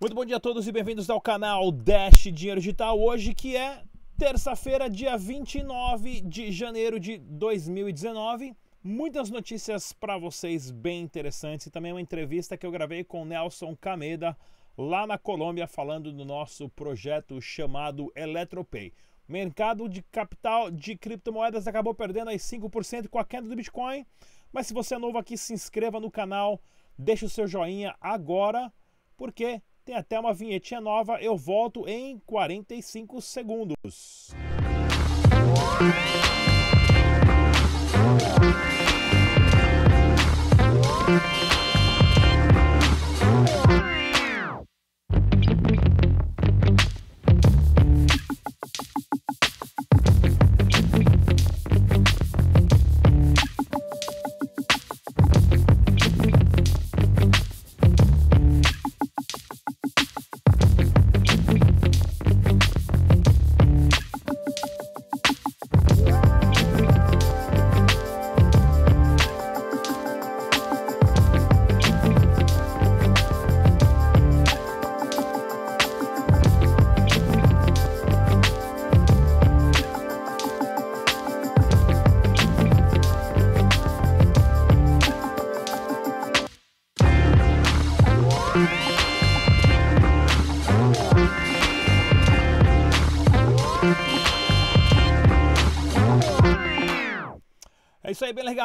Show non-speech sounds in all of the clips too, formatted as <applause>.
Muito bom dia a todos e bem-vindos ao canal Dash Dinheiro Digital. Hoje que é terça-feira, dia 29 de janeiro de 2019. Muitas notícias para vocês bem interessantes e também uma entrevista que eu gravei com Nelson Cameda lá na Colômbia falando do nosso projeto chamado Eletropay. Mercado de capital de criptomoedas acabou perdendo aí 5% com a queda do Bitcoin. Mas se você é novo aqui, se inscreva no canal, deixe o seu joinha agora, porque tem até uma vinhetinha nova. Eu volto em 45 segundos.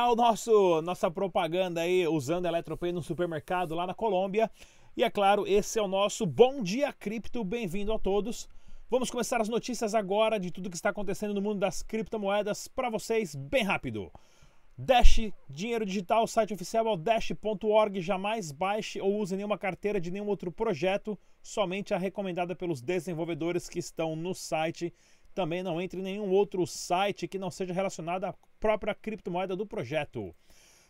Bem legal, nosso, nossa propaganda aí usando a Eletropay no supermercado lá na Colômbia. E é claro, esse é o nosso Bom Dia Cripto, bem-vindo a todos. Vamos começar as notícias agora de tudo que está acontecendo no mundo das criptomoedas para vocês, bem rápido. Dash, dinheiro digital, site oficial é o dash.org. Jamais baixe ou use nenhuma carteira de nenhum outro projeto, somente a recomendada pelos desenvolvedores que estão no site. Também não entre em nenhum outro site que não seja relacionado à própria criptomoeda do projeto.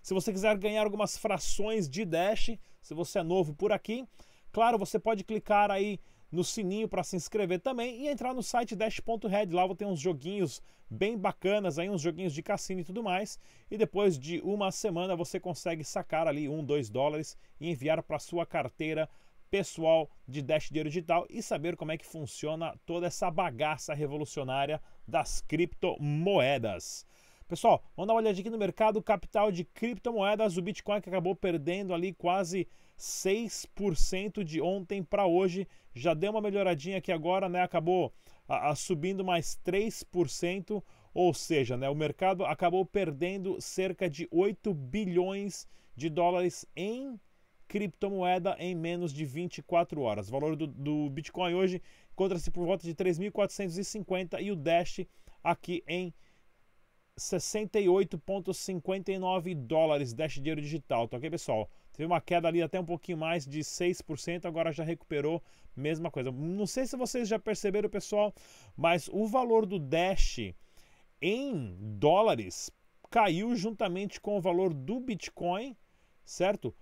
Se você quiser ganhar algumas frações de Dash, se você é novo por aqui, claro, você pode clicar aí no sininho para se inscrever também e entrar no site dash.red. Lá tem uns joguinhos bem bacanas, aí uns joguinhos de cassino e tudo mais. E depois de uma semana você consegue sacar ali um, dois dólares e enviar para sua carteira pessoal de Dash Dinheiro Digital e saber como é que funciona toda essa bagaça revolucionária das criptomoedas. Pessoal, vamos dar uma olhadinha aqui no mercado capital de criptomoedas. O Bitcoin que acabou perdendo ali quase 6% de ontem para hoje. Já deu uma melhoradinha aqui agora, né? Acabou a, a, subindo mais 3%, ou seja, né, o mercado acabou perdendo cerca de 8 bilhões de dólares em criptomoeda em menos de 24 horas. O valor do, do Bitcoin hoje encontra-se por volta de 3.450 e o Dash aqui em 68,59 dólares Dash dinheiro digital, tá ok, pessoal? Teve uma queda ali até um pouquinho mais de 6%, agora já recuperou, mesma coisa. Não sei se vocês já perceberam, pessoal, mas o valor do Dash em dólares caiu juntamente com o valor do Bitcoin, certo?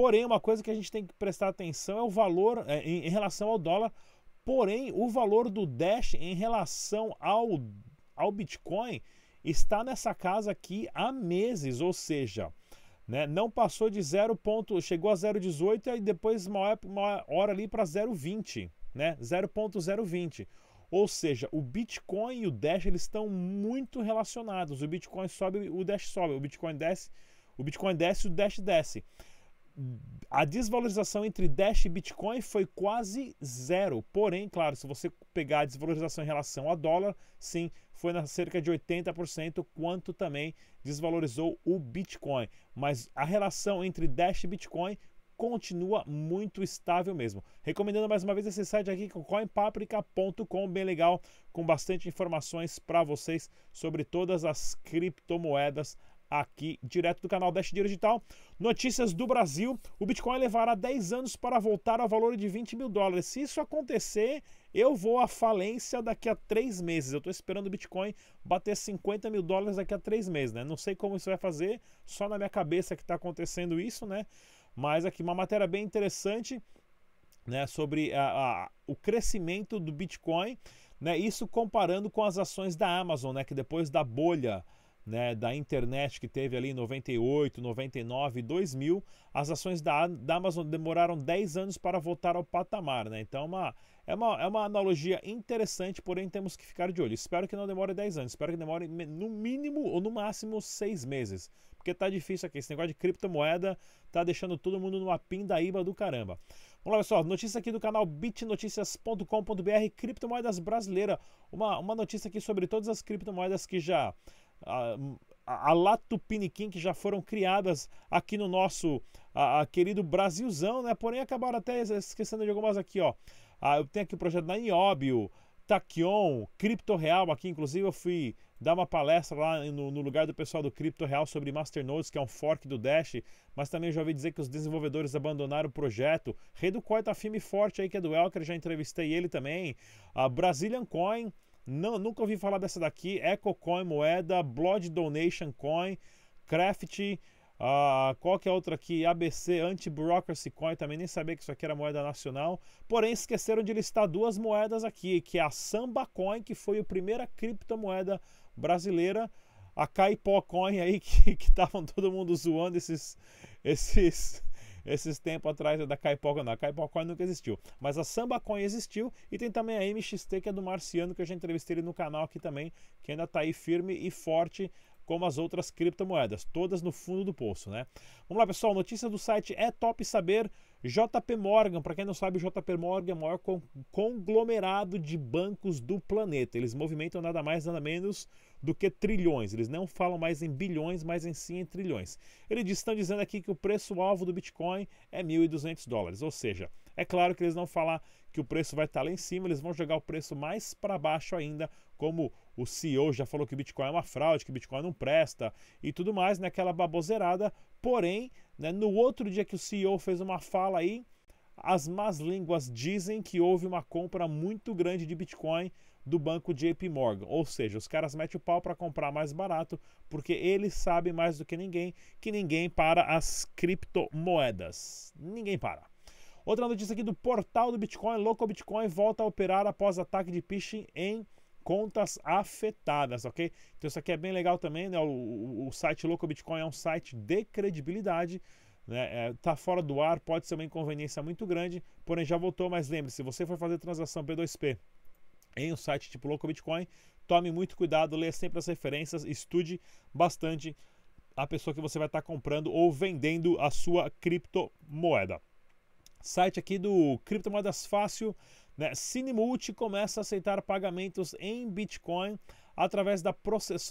Porém, uma coisa que a gente tem que prestar atenção é o valor é, em, em relação ao dólar. Porém, o valor do Dash em relação ao, ao Bitcoin está nessa casa aqui há meses, ou seja, né, não passou de 0. Ponto, chegou a 0,18 e depois uma hora, uma hora ali para 0,20, né, 0,020. Ou seja, o Bitcoin e o Dash eles estão muito relacionados. O Bitcoin sobe, o Dash sobe, o Bitcoin desce, o Bitcoin desce, o Dash desce a desvalorização entre Dash e Bitcoin foi quase zero. Porém, claro, se você pegar a desvalorização em relação a dólar, sim, foi na cerca de 80%, quanto também desvalorizou o Bitcoin. Mas a relação entre Dash e Bitcoin continua muito estável mesmo. Recomendando mais uma vez esse site aqui, coinpaprika.com, bem legal, com bastante informações para vocês sobre todas as criptomoedas aqui direto do canal Dash Digital. Notícias do Brasil: o Bitcoin levará 10 anos para voltar ao valor de 20 mil dólares. Se isso acontecer, eu vou à falência daqui a 3 meses. Eu estou esperando o Bitcoin bater 50 mil dólares daqui a 3 meses, né? Não sei como isso vai fazer, só na minha cabeça que está acontecendo isso, né? Mas aqui uma matéria bem interessante. Né, sobre a, a, o crescimento do Bitcoin, né, isso comparando com as ações da Amazon, né, que depois da bolha né, da internet que teve ali em 98, 99, 2000, as ações da, da Amazon demoraram 10 anos para voltar ao patamar. Né? Então, uma, é, uma, é uma analogia interessante, porém temos que ficar de olho. Espero que não demore 10 anos, espero que demore no mínimo ou no máximo 6 meses. Porque tá difícil aqui. Esse negócio de criptomoeda tá deixando todo mundo numa pindaíba do caramba. Vamos lá, pessoal. Notícia aqui do canal bitnoticias.com.br, criptomoedas brasileira. Uma, uma notícia aqui sobre todas as criptomoedas que já. A, a, Latupiniquim que já foram criadas aqui no nosso a, a querido Brasilzão, né? Porém, acabaram até esquecendo de algumas aqui, ó. Ah, eu tenho aqui o projeto da Nióbio, Taquion, Cripto Real. Aqui, inclusive, eu fui dar uma palestra lá no, no, lugar do pessoal do Cripto Real sobre Masternodes, que é um fork do Dash, mas também já ouvi dizer que os desenvolvedores abandonaram o projeto. Rei do Coin tá firme e forte aí, que é do Elker, já entrevistei ele também. A Brazilian Coin, não, nunca ouvi falar dessa daqui. EcoCoin Moeda, Blood Donation Coin, Craft, Uh, qual que é outra aqui? ABC Anti-Bureaucracy Coin, também nem sabia que isso aqui era moeda nacional. Porém, esqueceram de listar duas moedas aqui, que é a Samba Coin, que foi a primeira criptomoeda brasileira, a Caipó Coin aí, <laughs> que estavam todo mundo zoando esses, esses, esses tempos atrás da Caipó, não, a Caipó Coin nunca existiu, mas a Samba Coin existiu e tem também a MXT que é do Marciano, que eu já entrevistei ele no canal aqui também, que ainda está aí firme e forte como as outras criptomoedas, todas no fundo do poço, né? Vamos lá, pessoal, notícia do site é top saber. JP Morgan, para quem não sabe, JP Morgan é o maior conglomerado de bancos do planeta. Eles movimentam nada mais, nada menos do que trilhões. Eles não falam mais em bilhões, mas em sim em trilhões. Eles estão dizendo aqui que o preço-alvo do Bitcoin é 1.200 dólares. Ou seja, é claro que eles vão falar que o preço vai estar lá em cima, eles vão jogar o preço mais para baixo ainda, como o CEO já falou que o Bitcoin é uma fraude, que o Bitcoin não presta e tudo mais, naquela baboseirada. Porém, né, no outro dia que o CEO fez uma fala aí, as más línguas dizem que houve uma compra muito grande de Bitcoin do banco JP Morgan. Ou seja, os caras metem o pau para comprar mais barato, porque eles sabem mais do que ninguém que ninguém para as criptomoedas. Ninguém para. Outra notícia aqui do portal do Bitcoin, Local Bitcoin volta a operar após ataque de phishing em contas afetadas, ok? Então isso aqui é bem legal também, né? O, o, o site Local Bitcoin é um site de credibilidade, né? É, tá fora do ar, pode ser uma inconveniência muito grande, porém já voltou, mas lembre-se, se você for fazer transação P2P em um site tipo Local Bitcoin, tome muito cuidado, leia sempre as referências, estude bastante a pessoa que você vai estar comprando ou vendendo a sua criptomoeda. Site aqui do Criptomoedas Fácil, né? Cinemulti começa a aceitar pagamentos em Bitcoin através da,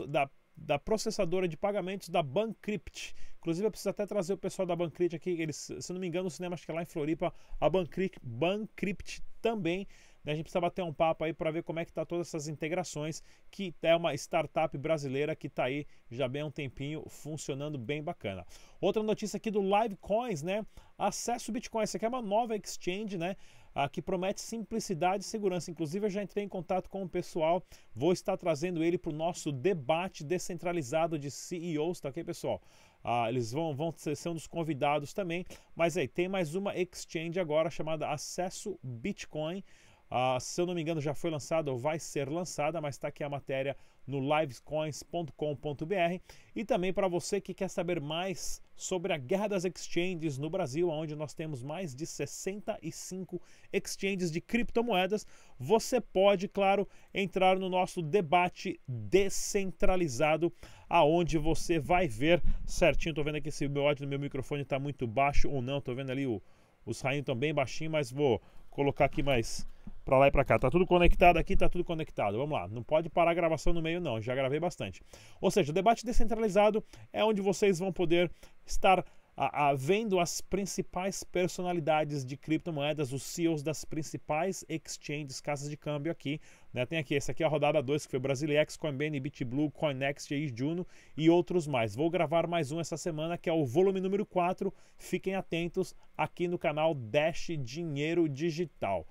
da, da processadora de pagamentos da Bancrypt. Inclusive, eu preciso até trazer o pessoal da Bancrypt aqui. Eles, se não me engano, o cinema acho que é lá em Floripa. A Bancrypt, Bancrypt também né? A gente precisa bater um papo aí para ver como é que tá todas essas integrações, que é uma startup brasileira que está aí já bem há um tempinho funcionando bem bacana. Outra notícia aqui do Livecoins, né? Acesso Bitcoin, essa aqui é uma nova exchange, né? Ah, que promete simplicidade e segurança. Inclusive, eu já entrei em contato com o pessoal, vou estar trazendo ele para o nosso debate descentralizado de CEOs, tá ok, pessoal? Ah, eles vão, vão ser, um dos convidados também. Mas aí, tem mais uma exchange agora chamada Acesso Bitcoin. Uh, se eu não me engano, já foi lançada ou vai ser lançada, mas está aqui a matéria no livescoins.com.br. E também para você que quer saber mais sobre a guerra das exchanges no Brasil, onde nós temos mais de 65 exchanges de criptomoedas, você pode, claro, entrar no nosso debate descentralizado, aonde você vai ver certinho. Estou vendo aqui se o meu áudio do meu microfone está muito baixo ou não. Estou vendo ali o, os rainhos estão bem baixinho, mas vou colocar aqui mais para lá e para cá. Tá tudo conectado aqui, tá tudo conectado. Vamos lá, não pode parar a gravação no meio não, já gravei bastante. Ou seja, o debate descentralizado é onde vocês vão poder estar a, a, vendo as principais personalidades de criptomoedas, os CEOs das principais exchanges, casas de câmbio aqui. Né? Tem aqui, esse aqui é a rodada 2, que foi Brasilex, Coinbase, BitBlue, Coinext e Juno e outros mais. Vou gravar mais um essa semana, que é o volume número 4. Fiquem atentos aqui no canal Dash Dinheiro Digital.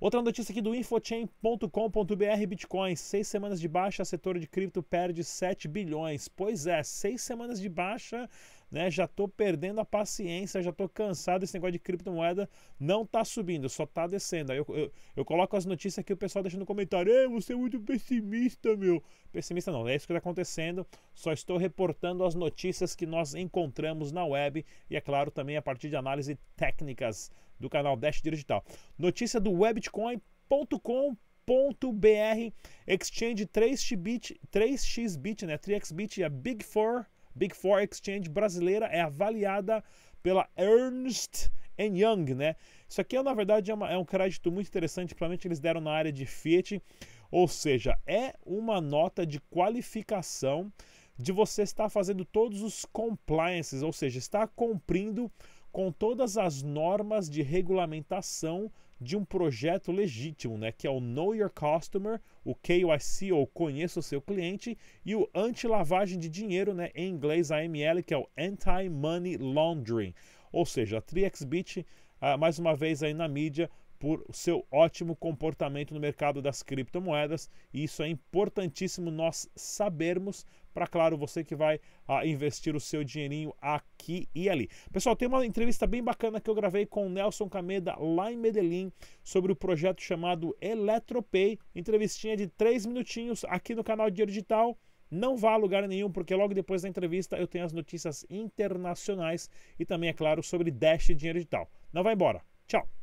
Outra notícia aqui do infochain.com.br Bitcoin, seis semanas de baixa, setor de cripto perde 7 bilhões. Pois é, seis semanas de baixa, né? Já tô perdendo a paciência, já tô cansado desse negócio de criptomoeda, não tá subindo, só tá descendo. Aí eu, eu, eu coloco as notícias aqui, o pessoal deixa no comentário, Ei, você é muito pessimista, meu. Pessimista não, é isso que está acontecendo, só estou reportando as notícias que nós encontramos na web e, é claro, também a partir de análise técnicas do canal Dash Digital. Notícia do webitcoin.com .br Exchange 3xbit, 3xbit, né? 3xbit, a Big Four, Big Four Exchange brasileira é avaliada pela Ernst Young, né? Isso aqui, na verdade, é, uma, é um crédito muito interessante, provavelmente eles deram na área de Fiat, ou seja, é uma nota de qualificação de você estar fazendo todos os compliances, ou seja, está cumprindo com todas as normas de regulamentação de um projeto legítimo, né, que é o Know Your Customer, o KYC ou Conheça o seu cliente e o anti-lavagem de dinheiro, né, em inglês AML, que é o Anti-Money Laundering. Ou seja, a 3xBit, ah, mais uma vez aí na mídia, por seu ótimo comportamento no mercado das criptomoedas. E isso é importantíssimo nós sabermos para, claro, você que vai ah, investir o seu dinheirinho aqui e ali. Pessoal, tem uma entrevista bem bacana que eu gravei com o Nelson Cameda lá em Medellín sobre o projeto chamado Eletropay. Entrevistinha de três minutinhos aqui no canal Dinheiro Digital. Não vá a lugar nenhum, porque logo depois da entrevista eu tenho as notícias internacionais e também, é claro, sobre Dash Dinheiro Digital. Não vai embora. Tchau!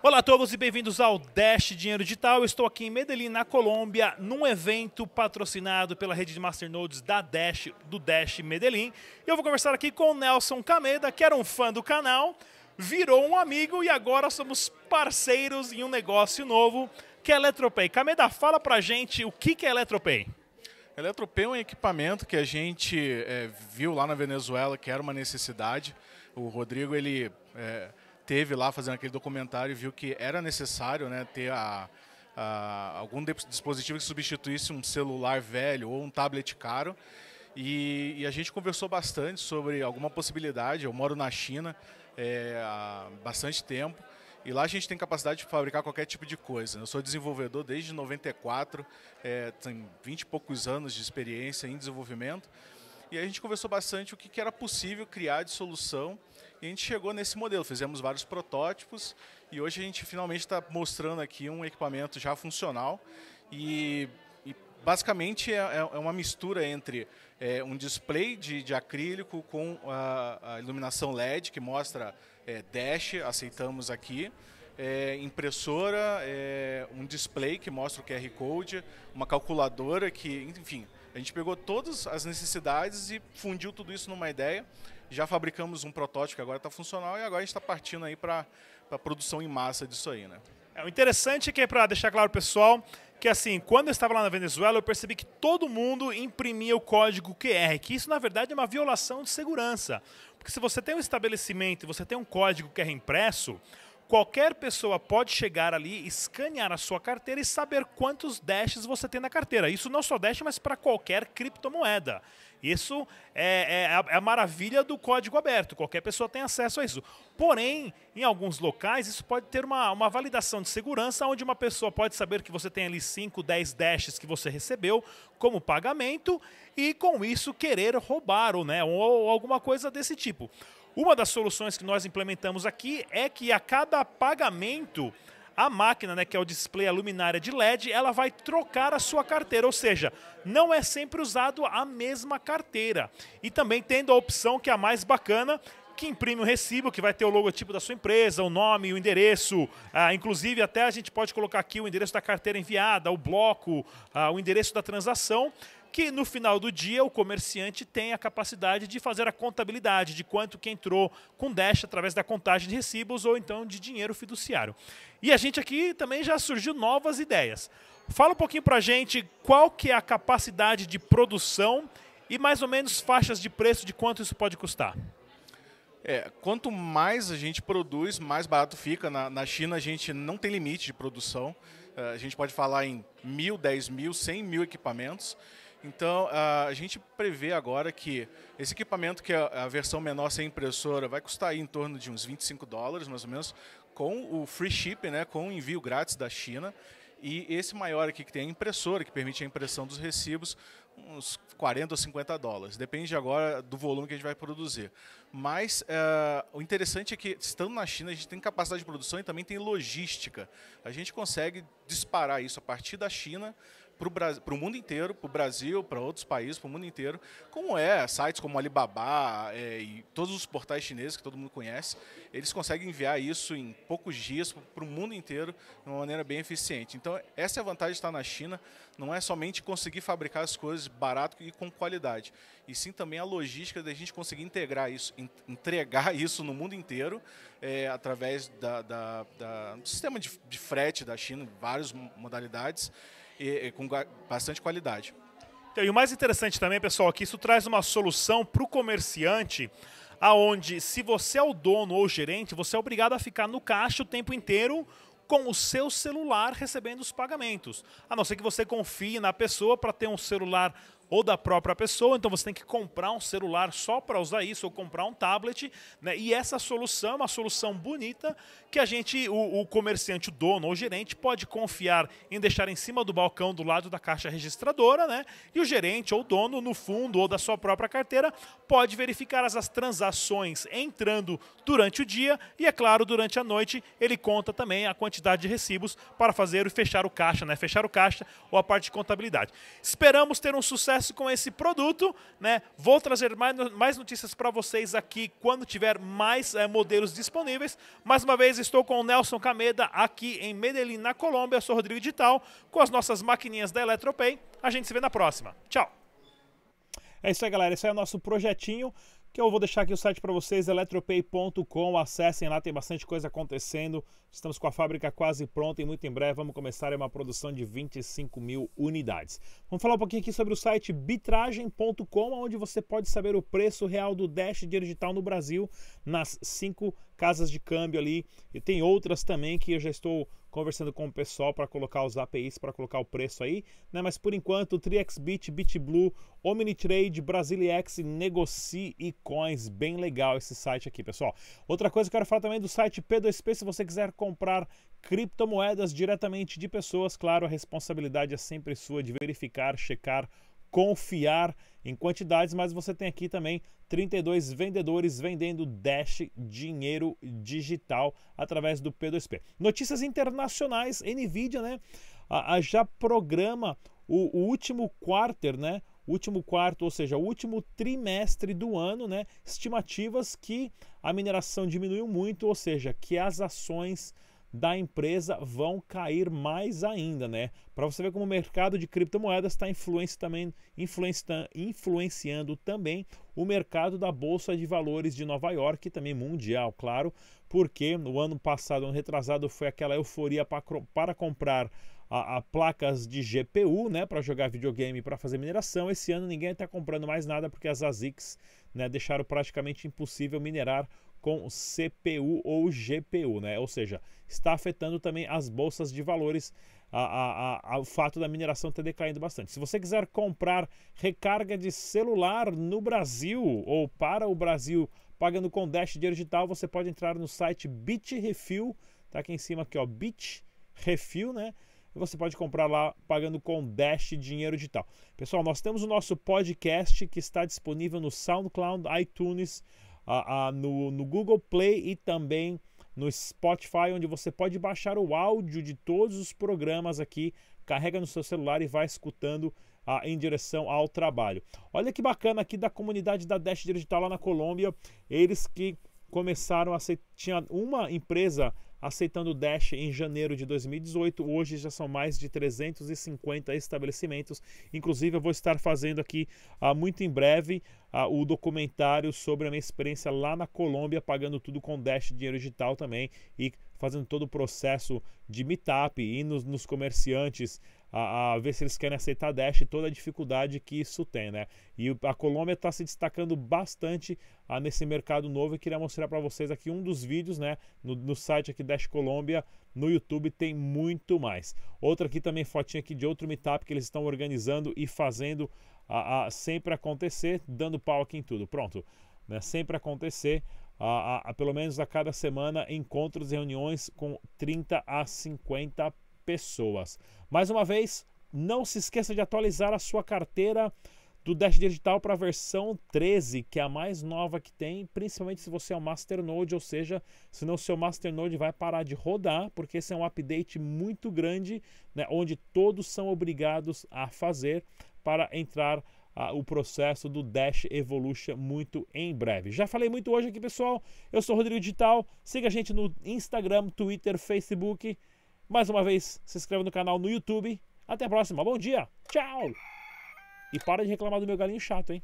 Olá a todos e bem-vindos ao Dash Dinheiro Digital. Estou aqui em Medellín, na Colômbia, num evento patrocinado pela rede de masternodes da Dash, do Dash Medellín. E eu vou conversar aqui com o Nelson Cameda, que era um fã do canal, virou um amigo e agora somos parceiros em um negócio novo, que é a Eletropay. Cameda, fala pra gente o que é Eletropay. Eletropay é um equipamento que a gente é, viu lá na Venezuela que era uma necessidade. O Rodrigo, ele... É, teve lá fazendo aquele documentário viu que era necessário né, ter a, a, algum dispositivo que substituísse um celular velho ou um tablet caro. E, e, a gente conversou bastante sobre alguma possibilidade. Eu moro na China é, há bastante tempo e lá a gente tem capacidade de fabricar qualquer tipo de coisa. Eu sou desenvolvedor desde 94, é, tenho 20 e poucos anos de experiência em desenvolvimento. E a gente conversou bastante o que, era possível criar de solução e a gente chegou nesse modelo, fizemos vários protótipos e hoje a gente finalmente está mostrando aqui um equipamento já funcional e, e basicamente é, é, é uma mistura entre é, um display de, de acrílico com a, a, iluminação LED que mostra é, dash, aceitamos aqui, é, impressora, é, um display que mostra o QR Code, uma calculadora que, enfim, a gente pegou todas as necessidades e fundiu tudo isso numa ideia já fabricamos um protótipo que agora está funcional e agora a gente está partindo aí para a produção em massa disso aí, né? É, o interessante é que, para deixar claro pessoal, que assim, quando eu estava lá na Venezuela, eu percebi que todo mundo imprimia o código QR, que isso na verdade é uma violação de segurança. Porque se você tem um estabelecimento e você tem um código QR impresso, qualquer pessoa pode chegar ali, escanear a sua carteira e saber quantos dashes você tem na carteira. Isso não só dash, mas para qualquer criptomoeda. Isso é, é, é, a maravilha do código aberto, qualquer pessoa tem acesso a isso. Porém, em alguns locais, isso pode ter uma, uma validação de segurança, onde uma pessoa pode saber que você tem ali 5, 10 dashes que você recebeu como pagamento e com isso querer roubar ou, né, ou, ou alguma coisa desse tipo. Uma das soluções que nós implementamos aqui é que a cada pagamento a máquina, né, que é o display, a luminária de LED, ela vai trocar a sua carteira, ou seja, não é sempre usado a mesma carteira. E também tendo a opção que é a mais bacana, que imprime o recibo, que vai ter o logotipo da sua empresa, o nome, o endereço, ah, inclusive até a gente pode colocar aqui o endereço da carteira enviada, o bloco, ah, o endereço da transação que no final do dia o comerciante tem a capacidade de fazer a contabilidade de quanto que entrou com Dash através da contagem de recibos ou então de dinheiro fiduciário. E a gente aqui também já surgiu novas ideias. Fala um pouquinho para a gente qual que é a capacidade de produção e mais ou menos faixas de preço de quanto isso pode custar. É, quanto mais a gente produz, mais barato fica. Na, na China a gente não tem limite de produção. Uh, a gente pode falar em mil, dez mil, cem mil equipamentos. Então, a gente prevê agora que esse equipamento, que é a versão menor sem impressora, vai custar em torno de uns 25 dólares, mais ou menos, com o free ship, né, com o envio grátis da China. E esse maior aqui, que tem a impressora, que permite a impressão dos recibos, uns 40 ou 50 dólares. Depende agora do volume que a gente vai produzir. Mas uh, o interessante é que, estando na China, a gente tem capacidade de produção e também tem logística. A gente consegue disparar isso a partir da China para o mundo inteiro, para o Brasil, para outros países, para o mundo inteiro, como é sites como Alibaba é, e todos os portais chineses que todo mundo conhece, eles conseguem enviar isso em poucos dias para o mundo inteiro de uma maneira bem eficiente. Então, essa é a vantagem de estar na China, não é somente conseguir fabricar as coisas barato e com qualidade, e sim também a logística da gente conseguir integrar isso, entregar <laughs> isso no mundo inteiro é, através da, da, da, do sistema de, de frete da China, várias modalidades, e, e com bastante qualidade. Então, e o mais interessante também, pessoal, é que isso traz uma solução para o comerciante aonde se você é o dono ou gerente, você é obrigado a ficar no caixa o tempo inteiro com o seu celular recebendo os pagamentos. A não ser que você confie na pessoa para ter um celular ou da própria pessoa, então você tem que comprar um celular só para usar isso, ou comprar um tablet, né? E essa solução é uma solução bonita que a gente, o, o, comerciante, o dono ou gerente, pode confiar em deixar em cima do balcão do lado da caixa registradora, né? E o gerente ou dono, no fundo ou da sua própria carteira, pode verificar as, as transações entrando durante o dia e, é claro, durante a noite ele conta também a quantidade de recibos para fazer e fechar o caixa, né? Fechar o caixa ou a parte de contabilidade. Esperamos ter um sucesso sucesso com esse produto, né? Vou trazer mais, mais notícias para vocês aqui quando tiver mais é, modelos disponíveis. Mais uma vez estou com o Nelson Cameda aqui em Medellín, na Colômbia. Eu sou Rodrigo Digital com as nossas maquininhas da Eletropay. A gente se vê na próxima. Tchau. É isso aí, galera. Esse é o nosso projetinho que eu vou deixar aqui o site para vocês, eletropay.com, acessem lá, tem bastante coisa acontecendo, estamos com a fábrica quase pronta e muito em breve vamos começar uma produção de 25 mil unidades. Vamos falar um pouquinho aqui sobre o site bitragem.com, onde você pode saber o preço real do Dash digital no Brasil, nas cinco casas de câmbio ali, e tem outras também que eu já estou conversando com o pessoal para colocar os APIs, para colocar o preço aí, né? Mas por enquanto, TriXBit, BitBlue, OmniTrade, Brasiliex, Negocie e Coins, bem legal esse site aqui, pessoal. Outra coisa que eu quero falar também do site P2P, se você quiser comprar criptomoedas diretamente de pessoas, claro, a responsabilidade é sempre sua de verificar, checar, confiar em quantidades, mas você tem aqui também 32 vendedores vendendo Dash dinheiro digital através do P2P. Notícias internacionais, Nvidia, né, a, a já programa o, o último quarter, né, último quarto, ou seja, o último trimestre do ano, né, estimativas que a mineração diminuiu muito, ou seja, que as ações da empresa vão cair mais ainda, né? Para você ver como o mercado de criptomoedas está influencia também, influenciando também o mercado da bolsa de valores de Nova York e também mundial, claro, porque no ano passado, ano retrasado, foi aquela euforia para, para comprar a, a, placas de GPU, né, para jogar videogame, para fazer mineração. Esse ano ninguém está comprando mais nada porque as ASICs, né, deixaram praticamente impossível minerar com CPU ou GPU, né? Ou seja, está afetando também as bolsas de valores. A, a, a, o fato da mineração ter decaído bastante. Se você quiser comprar recarga de celular no Brasil ou para o Brasil pagando com Dash dinheiro digital, você pode entrar no site BitRefil, tá aqui em cima aqui ó, BitRefil, né? Você pode comprar lá pagando com Dash dinheiro digital. Pessoal, nós temos o nosso podcast que está disponível no SoundCloud, iTunes, no, no Google Play e também no Spotify, onde você pode baixar o áudio de todos os programas aqui, carrega no seu celular e vai escutando uh, em direção ao trabalho. Olha que bacana aqui da comunidade da Dash Digital lá na Colômbia, eles que começaram a ser. Tinha uma empresa aceitando o Dash em janeiro de 2018. Hoje já são mais de 350 estabelecimentos. Inclusive, eu vou estar fazendo aqui uh, muito em breve uh, o documentário sobre a minha experiência lá na Colômbia, pagando tudo com Dash dinheiro digital também e fazendo todo o processo de meetup, e nos, nos comerciantes a, a, ver se eles querem aceitar Dash e toda a dificuldade que isso tem, né? E a Colômbia está se destacando bastante ah, nesse mercado novo e queria mostrar para vocês aqui um dos vídeos, né? No, no, site aqui Dash Colômbia, no YouTube tem muito mais. Outra aqui também fotinha aqui de outro meetup que eles estão organizando e fazendo a, a, sempre acontecer, dando pau aqui em tudo. Pronto, né? Sempre acontecer. A, a, pelo menos a cada semana, encontros e reuniões com 30 a 50 pessoas. Mais uma vez, não se esqueça de atualizar a sua carteira do Dash Digital para a versão 13, que é a mais nova que tem, principalmente se você é um Masternode, ou seja, senão o seu Masternode vai parar de rodar, porque esse é um update muito grande, né, onde todos são obrigados a fazer para entrar o processo do Dash Evolution muito em breve. Já falei muito hoje aqui, pessoal. Eu sou Rodrigo Digital. Siga a gente no Instagram, Twitter, Facebook. Mais uma vez, se inscreva no canal no YouTube. Até a próxima. Bom dia. Tchau. E para de reclamar do meu galinho chato, hein?